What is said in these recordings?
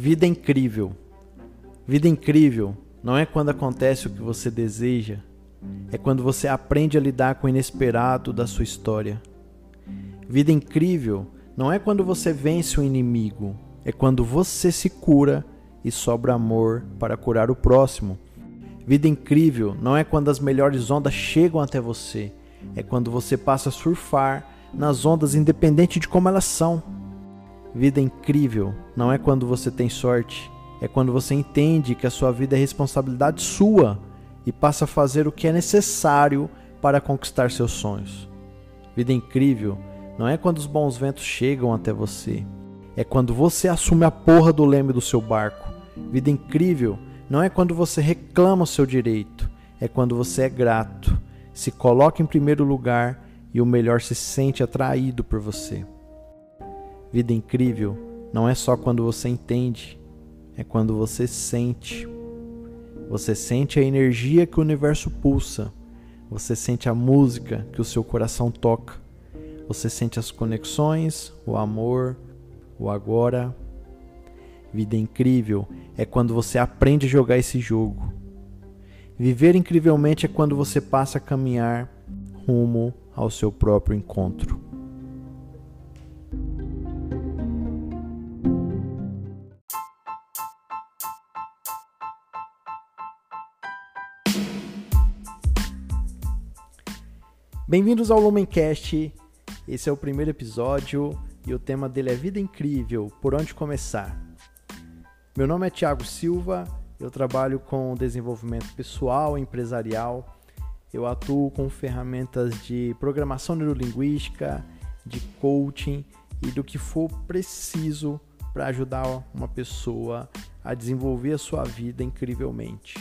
Vida incrível. Vida incrível não é quando acontece o que você deseja, é quando você aprende a lidar com o inesperado da sua história. Vida incrível não é quando você vence o inimigo, é quando você se cura e sobra amor para curar o próximo. Vida incrível não é quando as melhores ondas chegam até você, é quando você passa a surfar nas ondas independente de como elas são. Vida incrível não é quando você tem sorte, é quando você entende que a sua vida é responsabilidade sua e passa a fazer o que é necessário para conquistar seus sonhos. Vida incrível não é quando os bons ventos chegam até você, é quando você assume a porra do leme do seu barco. Vida incrível não é quando você reclama o seu direito, é quando você é grato, se coloca em primeiro lugar e o melhor se sente atraído por você. Vida incrível não é só quando você entende, é quando você sente. Você sente a energia que o universo pulsa. Você sente a música que o seu coração toca. Você sente as conexões, o amor, o agora. Vida incrível é quando você aprende a jogar esse jogo. Viver incrivelmente é quando você passa a caminhar rumo ao seu próprio encontro. Bem-vindos ao Lumencast. Esse é o primeiro episódio e o tema dele é Vida Incrível, por onde começar? Meu nome é Thiago Silva, eu trabalho com desenvolvimento pessoal e empresarial. Eu atuo com ferramentas de programação neurolinguística, de coaching e do que for preciso para ajudar uma pessoa a desenvolver a sua vida incrivelmente.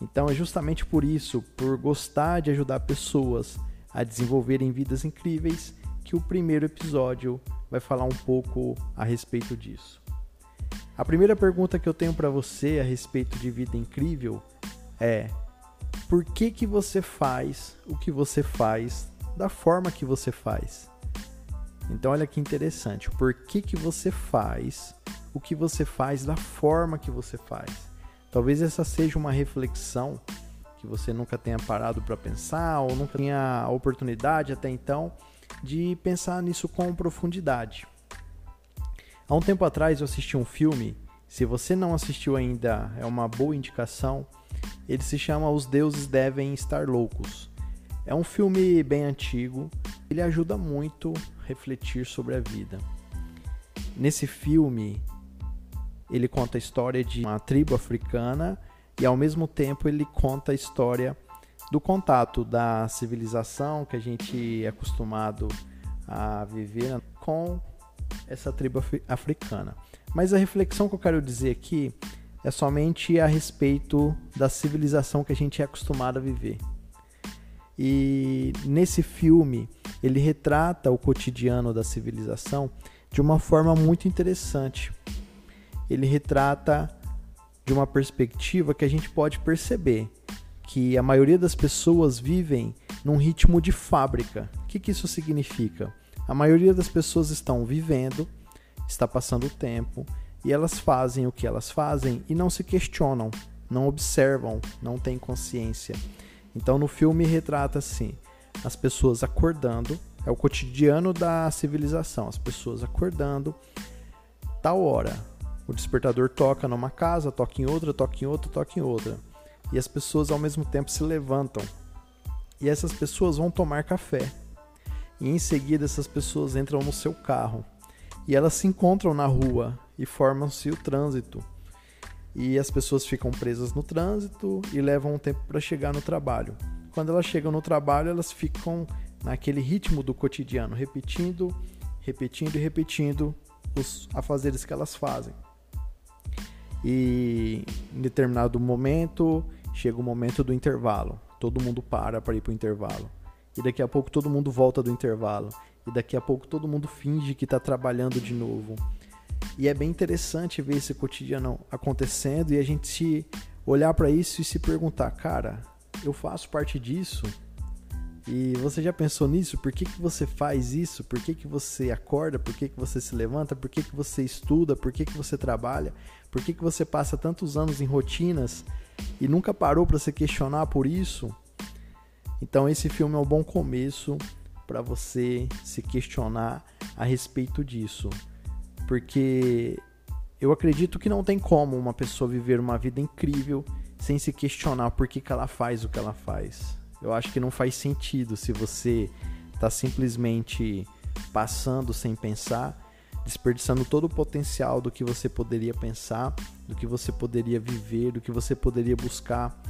Então é justamente por isso, por gostar de ajudar pessoas a desenvolverem vidas incríveis, que o primeiro episódio vai falar um pouco a respeito disso. A primeira pergunta que eu tenho para você a respeito de vida incrível é: por que que você faz o que você faz da forma que você faz? Então olha que interessante, por que que você faz o que você faz da forma que você faz? Talvez essa seja uma reflexão que você nunca tenha parado para pensar ou nunca tenha a oportunidade até então de pensar nisso com profundidade. Há um tempo atrás eu assisti um filme, se você não assistiu ainda, é uma boa indicação. Ele se chama Os Deuses Devem Estar Loucos. É um filme bem antigo, ele ajuda muito a refletir sobre a vida. Nesse filme, ele conta a história de uma tribo africana e ao mesmo tempo ele conta a história do contato da civilização que a gente é acostumado a viver com essa tribo africana. Mas a reflexão que eu quero dizer aqui é somente a respeito da civilização que a gente é acostumado a viver. E nesse filme, ele retrata o cotidiano da civilização de uma forma muito interessante ele retrata de uma perspectiva que a gente pode perceber que a maioria das pessoas vivem num ritmo de fábrica. O que, que isso significa? A maioria das pessoas estão vivendo, está passando o tempo e elas fazem o que elas fazem e não se questionam, não observam, não têm consciência. Então no filme retrata assim: as pessoas acordando, é o cotidiano da civilização, as pessoas acordando, tal hora, o despertador toca numa casa, toca em outra, toca em outra, toca em outra. E as pessoas ao mesmo tempo se levantam. E essas pessoas vão tomar café. E em seguida essas pessoas entram no seu carro. E elas se encontram na rua e formam-se o trânsito. E as pessoas ficam presas no trânsito e levam um tempo para chegar no trabalho. Quando elas chegam no trabalho, elas ficam naquele ritmo do cotidiano, repetindo, repetindo e repetindo os afazeres que elas fazem. E em determinado momento chega o momento do intervalo. Todo mundo para para ir para o intervalo. E daqui a pouco todo mundo volta do intervalo. E daqui a pouco todo mundo finge que está trabalhando de novo. E é bem interessante ver esse cotidiano acontecendo e a gente olhar para isso e se perguntar, cara, eu faço parte disso? E você já pensou nisso? Por que, que você faz isso? Por que, que você acorda? Por que, que você se levanta? Por que, que você estuda? Por que, que você trabalha? Por que, que você passa tantos anos em rotinas e nunca parou para se questionar por isso? Então, esse filme é um bom começo para você se questionar a respeito disso. Porque eu acredito que não tem como uma pessoa viver uma vida incrível sem se questionar por que, que ela faz o que ela faz. Eu acho que não faz sentido se você está simplesmente passando sem pensar, desperdiçando todo o potencial do que você poderia pensar, do que você poderia viver, do que você poderia buscar,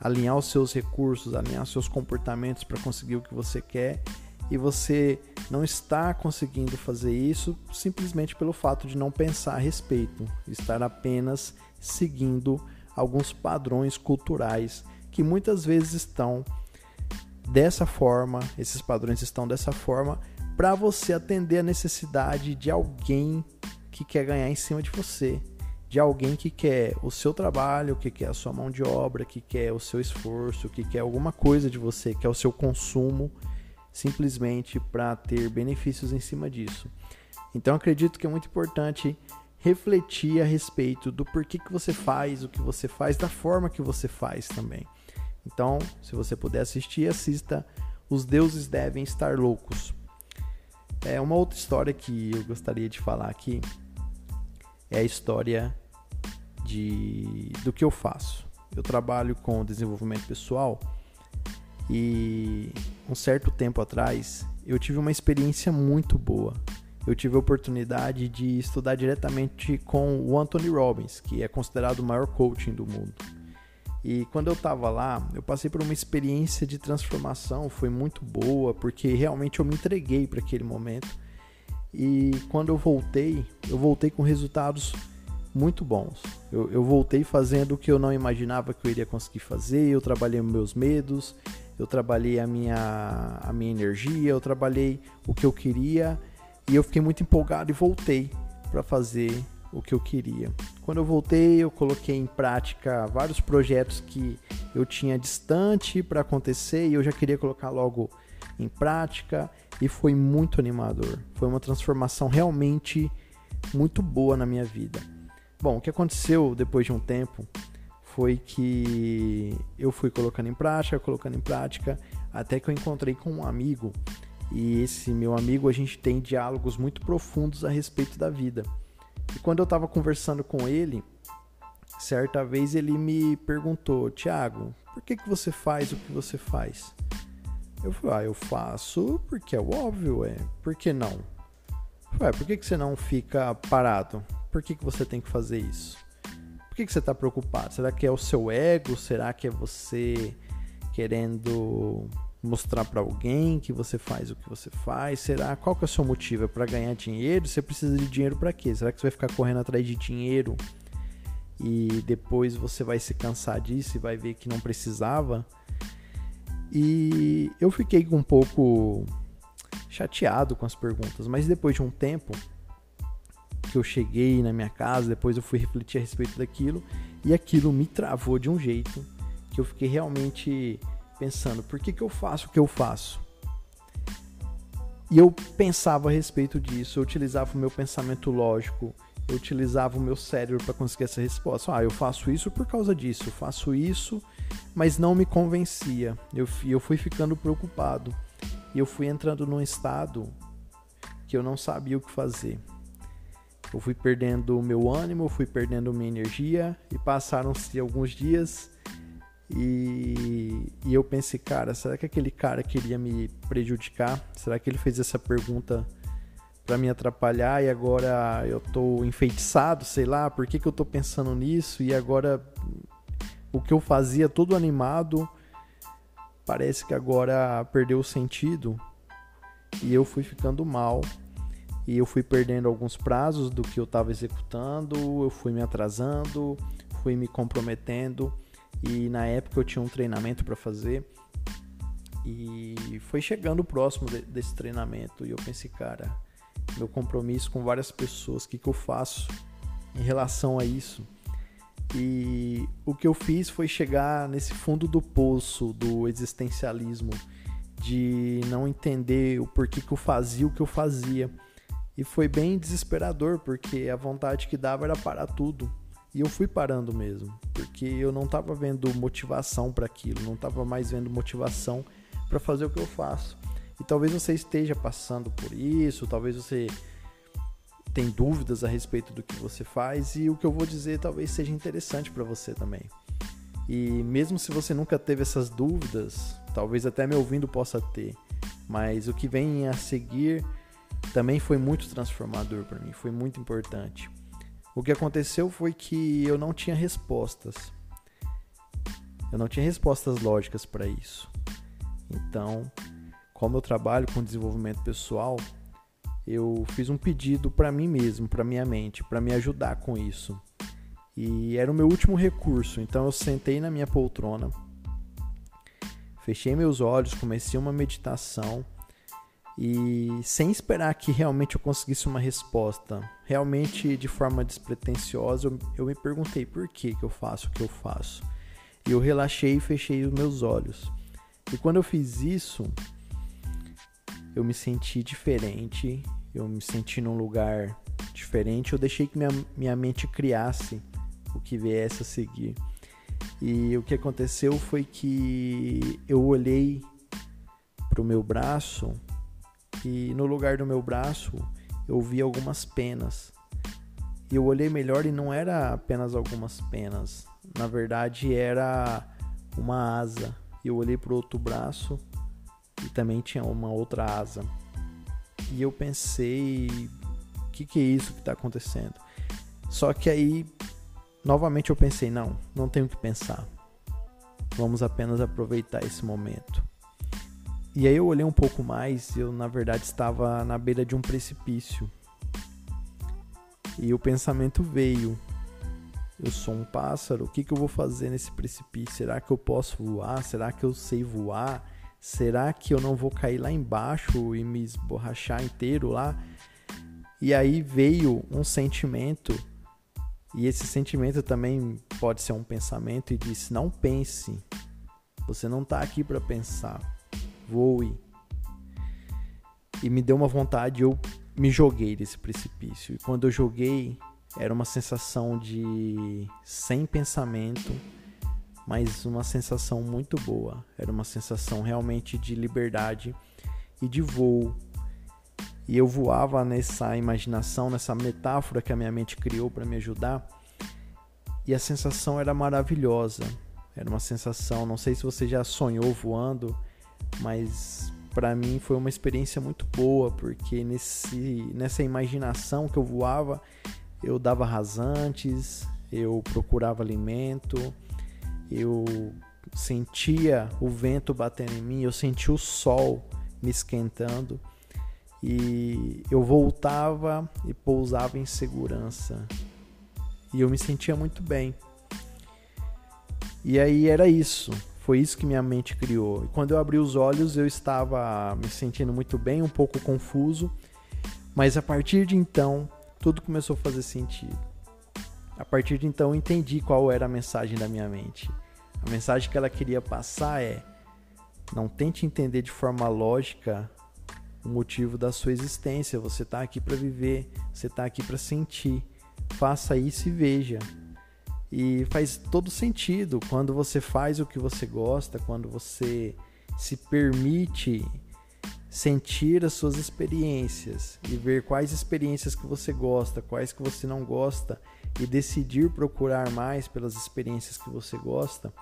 alinhar os seus recursos, alinhar os seus comportamentos para conseguir o que você quer e você não está conseguindo fazer isso simplesmente pelo fato de não pensar a respeito, estar apenas seguindo alguns padrões culturais que muitas vezes estão dessa forma, esses padrões estão dessa forma para você atender a necessidade de alguém que quer ganhar em cima de você, de alguém que quer o seu trabalho, que quer a sua mão de obra, que quer o seu esforço, que quer alguma coisa de você, que é o seu consumo, simplesmente para ter benefícios em cima disso. Então acredito que é muito importante refletir a respeito do porquê que você faz o que você faz, da forma que você faz também. Então, se você puder assistir, assista Os Deuses Devem Estar Loucos. É uma outra história que eu gostaria de falar aqui. É a história de do que eu faço. Eu trabalho com desenvolvimento pessoal e um certo tempo atrás eu tive uma experiência muito boa. Eu tive a oportunidade de estudar diretamente com o Anthony Robbins, que é considerado o maior coaching do mundo. E quando eu estava lá, eu passei por uma experiência de transformação, foi muito boa, porque realmente eu me entreguei para aquele momento. E quando eu voltei, eu voltei com resultados muito bons. Eu, eu, voltei fazendo o que eu não imaginava que eu iria conseguir fazer. Eu trabalhei meus medos, eu trabalhei a minha, a minha energia, eu trabalhei o que eu queria e eu fiquei muito empolgado e voltei para fazer o que eu queria. Quando eu voltei, eu coloquei em prática vários projetos que eu tinha distante para acontecer e eu já queria colocar logo em prática e foi muito animador. Foi uma transformação realmente muito boa na minha vida. Bom, o que aconteceu depois de um tempo foi que eu fui colocando em prática, colocando em prática, até que eu encontrei com um amigo e esse meu amigo a gente tem diálogos muito profundos a respeito da vida. E quando eu estava conversando com ele, certa vez ele me perguntou: Tiago, por que, que você faz o que você faz? Eu falei: ah, eu faço porque é óbvio, é. Por que não? Ué, por que, que você não fica parado? Por que, que você tem que fazer isso? Por que, que você está preocupado? Será que é o seu ego? Será que é você querendo mostrar para alguém que você faz o que você faz? Será qual que é o seu motivo? É para ganhar dinheiro? Você precisa de dinheiro para quê? Será que você vai ficar correndo atrás de dinheiro e depois você vai se cansar disso e vai ver que não precisava? E eu fiquei um pouco chateado com as perguntas, mas depois de um tempo que eu cheguei na minha casa, depois eu fui refletir a respeito daquilo e aquilo me travou de um jeito que eu fiquei realmente pensando, por que, que eu faço o que eu faço? E eu pensava a respeito disso, eu utilizava o meu pensamento lógico, eu utilizava o meu cérebro para conseguir essa resposta. Ah, eu faço isso por causa disso, eu faço isso, mas não me convencia. Eu, eu fui ficando preocupado e eu fui entrando num estado que eu não sabia o que fazer. Eu fui perdendo o meu ânimo, eu fui perdendo minha energia e passaram-se alguns dias e, e, eu pensei, cara, será que aquele cara queria me prejudicar? Será que ele fez essa pergunta para me atrapalhar e agora eu tô enfeitiçado, sei lá, por que, que eu tô pensando nisso? E agora o que eu fazia todo animado parece que agora perdeu o sentido e eu fui ficando mal e eu fui perdendo alguns prazos do que eu estava executando, eu fui me atrasando, fui me comprometendo e na época eu tinha um treinamento para fazer. E foi chegando próximo de, desse treinamento. E eu pensei, cara, meu compromisso com várias pessoas, o que, que eu faço em relação a isso? E o que eu fiz foi chegar nesse fundo do poço do existencialismo de não entender o porquê que eu fazia o que eu fazia. E foi bem desesperador, porque a vontade que dava era parar tudo. E eu fui parando mesmo, porque eu não estava vendo motivação para aquilo, não estava mais vendo motivação para fazer o que eu faço. E talvez você esteja passando por isso, talvez você tem dúvidas a respeito do que você faz e o que eu vou dizer talvez seja interessante para você também. E mesmo se você nunca teve essas dúvidas, talvez até me ouvindo possa ter, mas o que vem a seguir também foi muito transformador para mim, foi muito importante. O que aconteceu foi que eu não tinha respostas. Eu não tinha respostas lógicas para isso. Então, como eu trabalho com desenvolvimento pessoal, eu fiz um pedido para mim mesmo, para minha mente, para me ajudar com isso. E era o meu último recurso, então eu sentei na minha poltrona, fechei meus olhos, comecei uma meditação e sem esperar que realmente eu conseguisse uma resposta, realmente de forma despretensiosa, eu, me perguntei por que, que eu faço o que eu faço. E eu relaxei e fechei os meus olhos. E quando eu fiz isso, eu me senti diferente, eu me senti num lugar diferente, eu deixei que minha, minha mente criasse o que viesse a seguir. E o que aconteceu foi que eu olhei para o meu braço e no lugar do meu braço eu vi algumas penas. E eu olhei melhor e não era apenas algumas penas, na verdade era uma asa e eu olhei para o outro braço e também tinha uma outra asa. E eu pensei, o que, que é isso que está acontecendo? Só que aí, novamente eu pensei, não, não tenho que pensar. Vamos apenas aproveitar esse momento. E aí eu olhei um pouco mais, eu na verdade estava na beira de um precipício. E o pensamento veio, eu sou um pássaro, o que, que eu vou fazer nesse precipício? Será que eu posso voar? Será que eu sei voar? Será que eu não vou cair lá embaixo e me esborrachar inteiro lá? E aí veio um sentimento, e esse sentimento também pode ser um pensamento, e disse: Não pense, você não está aqui para pensar, voe. E me deu uma vontade, eu me joguei desse precipício. E quando eu joguei, era uma sensação de sem pensamento, mas uma sensação muito boa. Era uma sensação realmente de liberdade e de voo. E eu voava nessa imaginação, nessa metáfora que a minha mente criou para me ajudar. E a sensação era maravilhosa. Era uma sensação, não sei se você já sonhou voando, mas para mim foi uma experiência muito boa, porque nesse, nessa imaginação que eu voava, eu dava rasantes, eu procurava alimento, eu sentia o vento batendo em mim, eu sentia o sol me esquentando e eu voltava e pousava em segurança. E eu me sentia muito bem. E aí era isso. Foi isso que minha mente criou. E quando eu abri os olhos, eu estava me sentindo muito bem, um pouco confuso, mas a partir de então, tudo começou a fazer sentido. A partir de então eu entendi qual era a mensagem da minha mente. A mensagem que ela queria passar é: não tente entender de forma lógica o motivo da sua existência. Você está aqui para viver, você está aqui para sentir. Faça isso e veja. E faz todo sentido quando você faz o que você gosta, quando você se permite sentir as suas experiências e ver quais experiências que você gosta, quais que você não gosta e decidir procurar mais pelas experiências que você gosta.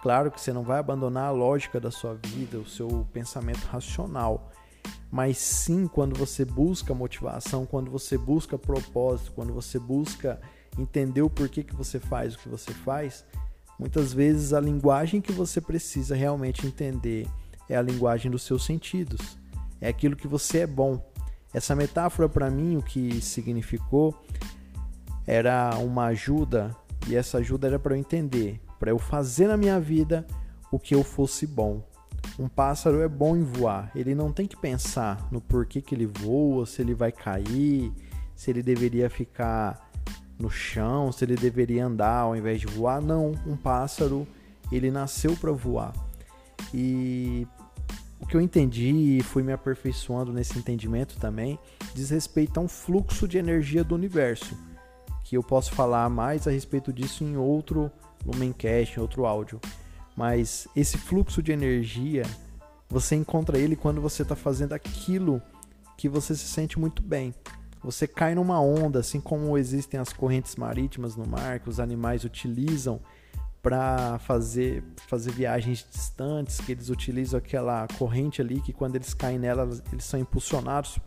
Claro que você não vai abandonar a lógica da sua vida, o seu pensamento racional, mas sim quando você busca motivação, quando você busca propósito, quando você busca entender o porquê que você faz o que você faz, muitas vezes a linguagem que você precisa realmente entender é a linguagem dos seus sentidos é aquilo que você é bom. Essa metáfora para mim o que significou era uma ajuda e essa ajuda era para eu entender, para eu fazer na minha vida o que eu fosse bom. Um pássaro é bom em voar, ele não tem que pensar no porquê que ele voa, se ele vai cair, se ele deveria ficar no chão, se ele deveria andar ao invés de voar. Não, um pássaro, ele nasceu para voar. E o que eu entendi e fui me aperfeiçoando nesse entendimento também diz respeito a um fluxo de energia do universo, que eu posso falar mais a respeito disso em outro Lumencast, em outro áudio. Mas esse fluxo de energia, você encontra ele quando você está fazendo aquilo que você se sente muito bem. Você cai numa onda, assim como existem as correntes marítimas no mar, que os animais utilizam para fazer, fazer viagens distantes, que eles utilizam aquela corrente ali, que quando eles caem nela, eles são impulsionados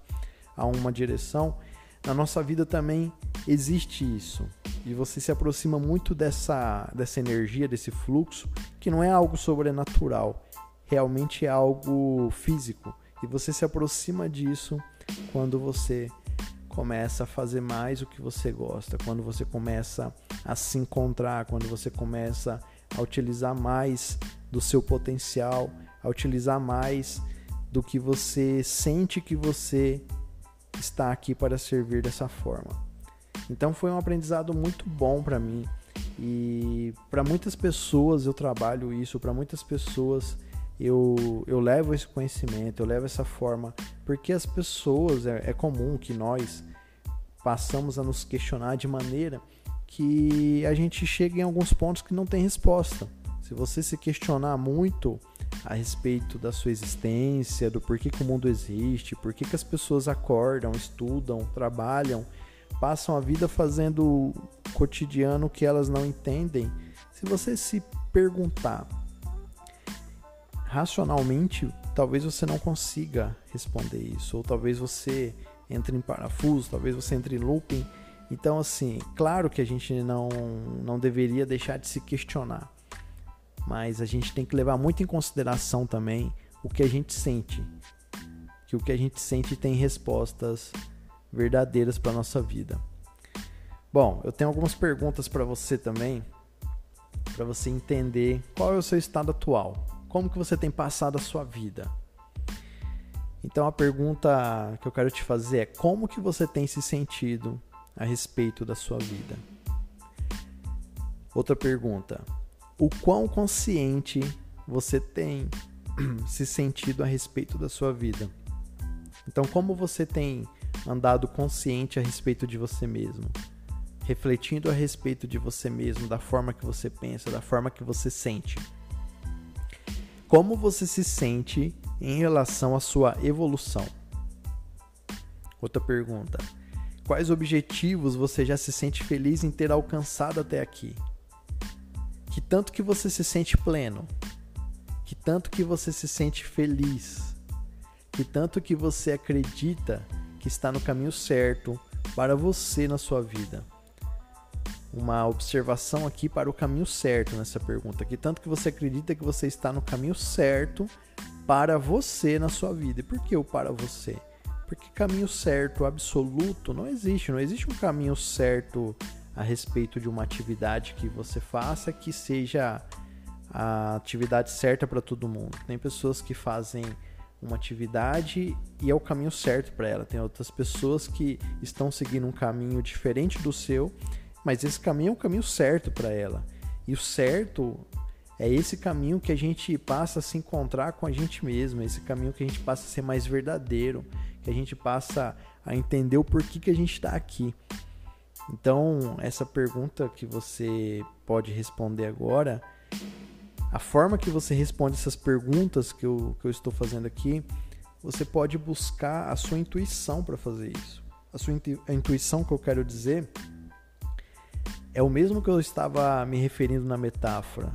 a uma direção. Na nossa vida também existe isso. E você se aproxima muito dessa, dessa energia, desse fluxo, que não é algo sobrenatural, realmente é algo físico. E você se aproxima disso quando você começa a fazer mais o que você gosta, quando você começa a se encontrar, quando você começa a utilizar mais do seu potencial, a utilizar mais do que você sente que você está aqui para servir dessa forma. Então foi um aprendizado muito bom para mim e para muitas pessoas eu trabalho isso, para muitas pessoas eu, eu levo esse conhecimento, eu levo essa forma, porque as pessoas, é, é comum que nós passamos a nos questionar de maneira que a gente chega em alguns pontos que não tem resposta. Se você se questionar muito a respeito da sua existência, do porquê que o mundo existe, por que as pessoas acordam, estudam, trabalham, passam a vida fazendo o cotidiano que elas não entendem, se você se perguntar racionalmente, talvez você não consiga responder isso, ou talvez você entre em parafuso, talvez você entre em looping. Então, assim, claro que a gente não, não deveria deixar de se questionar, mas a gente tem que levar muito em consideração também o que a gente sente, que o que a gente sente tem respostas verdadeiras para nossa vida. Bom, eu tenho algumas perguntas para você também, para você entender qual é o seu estado atual. Como que você tem passado a sua vida? Então a pergunta que eu quero te fazer é como que você tem se sentido a respeito da sua vida? Outra pergunta: o quão consciente você tem se sentido a respeito da sua vida? Então, como você tem andado consciente a respeito de você mesmo? Refletindo a respeito de você mesmo, da forma que você pensa, da forma que você sente? Como você se sente em relação à sua evolução? Outra pergunta: Quais objetivos você já se sente feliz em ter alcançado até aqui? Que tanto que você se sente pleno? Que tanto que você se sente feliz? Que tanto que você acredita que está no caminho certo para você na sua vida? Uma observação aqui para o caminho certo nessa pergunta. Que tanto que você acredita que você está no caminho certo para você na sua vida. E por que o para você? Porque caminho certo absoluto não existe. Não existe um caminho certo a respeito de uma atividade que você faça que seja a atividade certa para todo mundo. Tem pessoas que fazem uma atividade e é o caminho certo para ela. Tem outras pessoas que estão seguindo um caminho diferente do seu mas esse caminho é o caminho certo para ela. E o certo é esse caminho que a gente passa a se encontrar com a gente mesmo, esse caminho que a gente passa a ser mais verdadeiro, que a gente passa a entender o porquê que a gente está aqui. Então, essa pergunta que você pode responder agora, a forma que você responde essas perguntas que eu, que eu estou fazendo aqui, você pode buscar a sua intuição para fazer isso. A sua intu a intuição que eu quero dizer é o mesmo que eu estava me referindo na metáfora.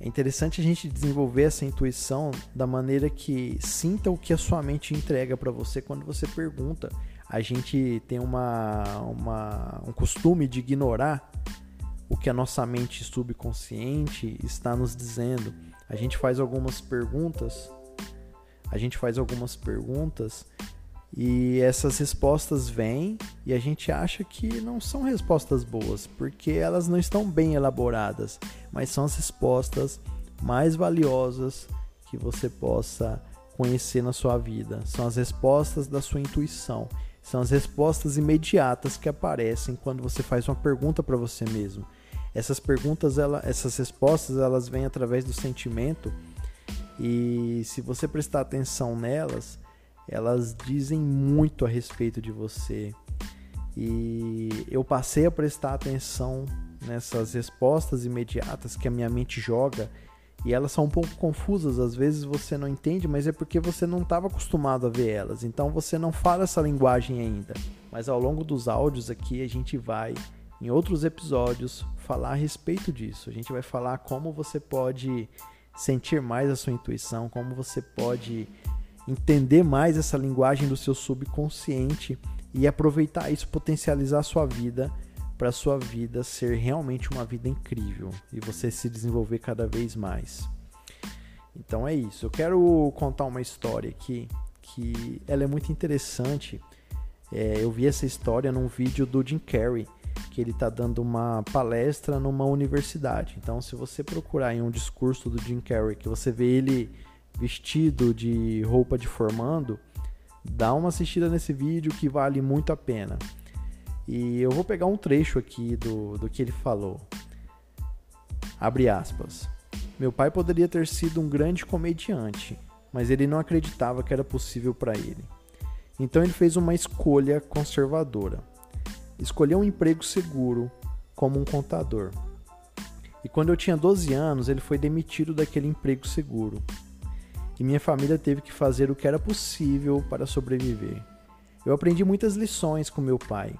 É interessante a gente desenvolver essa intuição da maneira que sinta o que a sua mente entrega para você quando você pergunta. A gente tem uma, uma, um costume de ignorar o que a nossa mente subconsciente está nos dizendo. A gente faz algumas perguntas, a gente faz algumas perguntas e essas respostas vêm e a gente acha que não são respostas boas, porque elas não estão bem elaboradas, mas são as respostas mais valiosas que você possa conhecer na sua vida. São as respostas da sua intuição. São as respostas imediatas que aparecem quando você faz uma pergunta para você mesmo. Essas perguntas, ela, essas respostas, elas vêm através do sentimento E se você prestar atenção nelas, elas dizem muito a respeito de você. E eu passei a prestar atenção nessas respostas imediatas que a minha mente joga e elas são um pouco confusas, às vezes você não entende, mas é porque você não estava acostumado a ver elas, então você não fala essa linguagem ainda. Mas ao longo dos áudios aqui a gente vai, em outros episódios, falar a respeito disso. A gente vai falar como você pode sentir mais a sua intuição, como você pode entender mais essa linguagem do seu subconsciente e aproveitar isso, potencializar a sua vida para sua vida ser realmente uma vida incrível e você se desenvolver cada vez mais. Então é isso. Eu quero contar uma história aqui que ela é muito interessante. É, eu vi essa história num vídeo do Jim Carrey, que ele está dando uma palestra numa universidade. Então, se você procurar em um discurso do Jim Carrey, que você vê ele vestido de roupa de formando, dá uma assistida nesse vídeo que vale muito a pena. E eu vou pegar um trecho aqui do, do que ele falou. Abre aspas. Meu pai poderia ter sido um grande comediante, mas ele não acreditava que era possível para ele. Então ele fez uma escolha conservadora. Escolheu um emprego seguro como um contador. E quando eu tinha 12 anos, ele foi demitido daquele emprego seguro. E minha família teve que fazer o que era possível para sobreviver. Eu aprendi muitas lições com meu pai,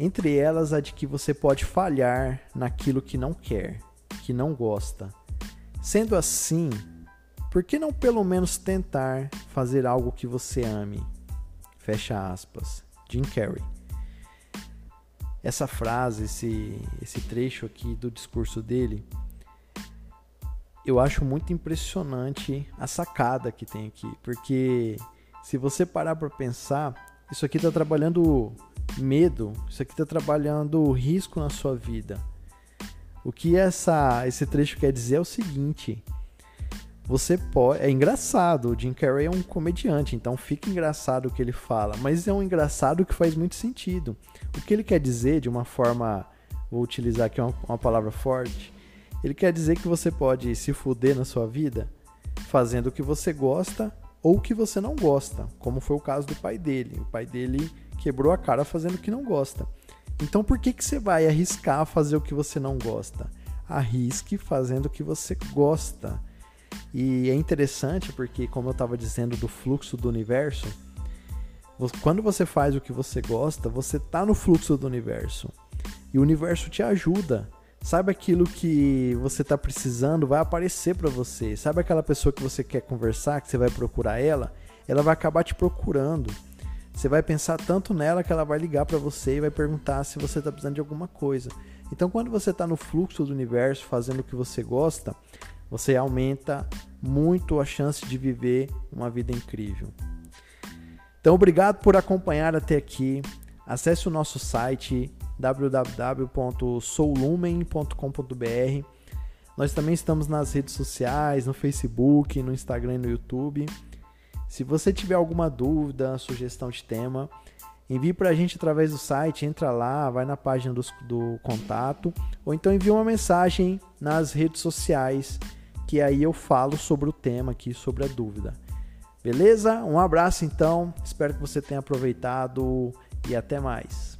entre elas a de que você pode falhar naquilo que não quer, que não gosta. Sendo assim, por que não pelo menos tentar fazer algo que você ame? Fecha aspas. Jim Carrey. Essa frase, esse, esse trecho aqui do discurso dele, eu acho muito impressionante a sacada que tem aqui, porque se você parar para pensar, isso aqui está trabalhando medo, isso aqui está trabalhando risco na sua vida. O que essa, esse trecho quer dizer é o seguinte: você pode. É engraçado, o Jim Carrey é um comediante, então fica engraçado o que ele fala, mas é um engraçado que faz muito sentido. O que ele quer dizer, de uma forma. Vou utilizar aqui uma, uma palavra forte. Ele quer dizer que você pode se fuder na sua vida fazendo o que você gosta ou o que você não gosta, como foi o caso do pai dele. O pai dele quebrou a cara fazendo o que não gosta. Então por que, que você vai arriscar fazer o que você não gosta? Arrisque fazendo o que você gosta. E é interessante porque, como eu estava dizendo do fluxo do universo, quando você faz o que você gosta, você está no fluxo do universo. E o universo te ajuda. Sabe aquilo que você está precisando, vai aparecer para você. Sabe aquela pessoa que você quer conversar, que você vai procurar ela? Ela vai acabar te procurando. Você vai pensar tanto nela que ela vai ligar para você e vai perguntar se você está precisando de alguma coisa. Então, quando você está no fluxo do universo, fazendo o que você gosta, você aumenta muito a chance de viver uma vida incrível. Então, obrigado por acompanhar até aqui. Acesse o nosso site www.soulumen.com.br. Nós também estamos nas redes sociais, no Facebook, no Instagram e no YouTube. Se você tiver alguma dúvida, sugestão de tema, envie para a gente através do site, entra lá, vai na página do, do contato, ou então envie uma mensagem nas redes sociais, que aí eu falo sobre o tema aqui, sobre a dúvida. Beleza? Um abraço então, espero que você tenha aproveitado e até mais.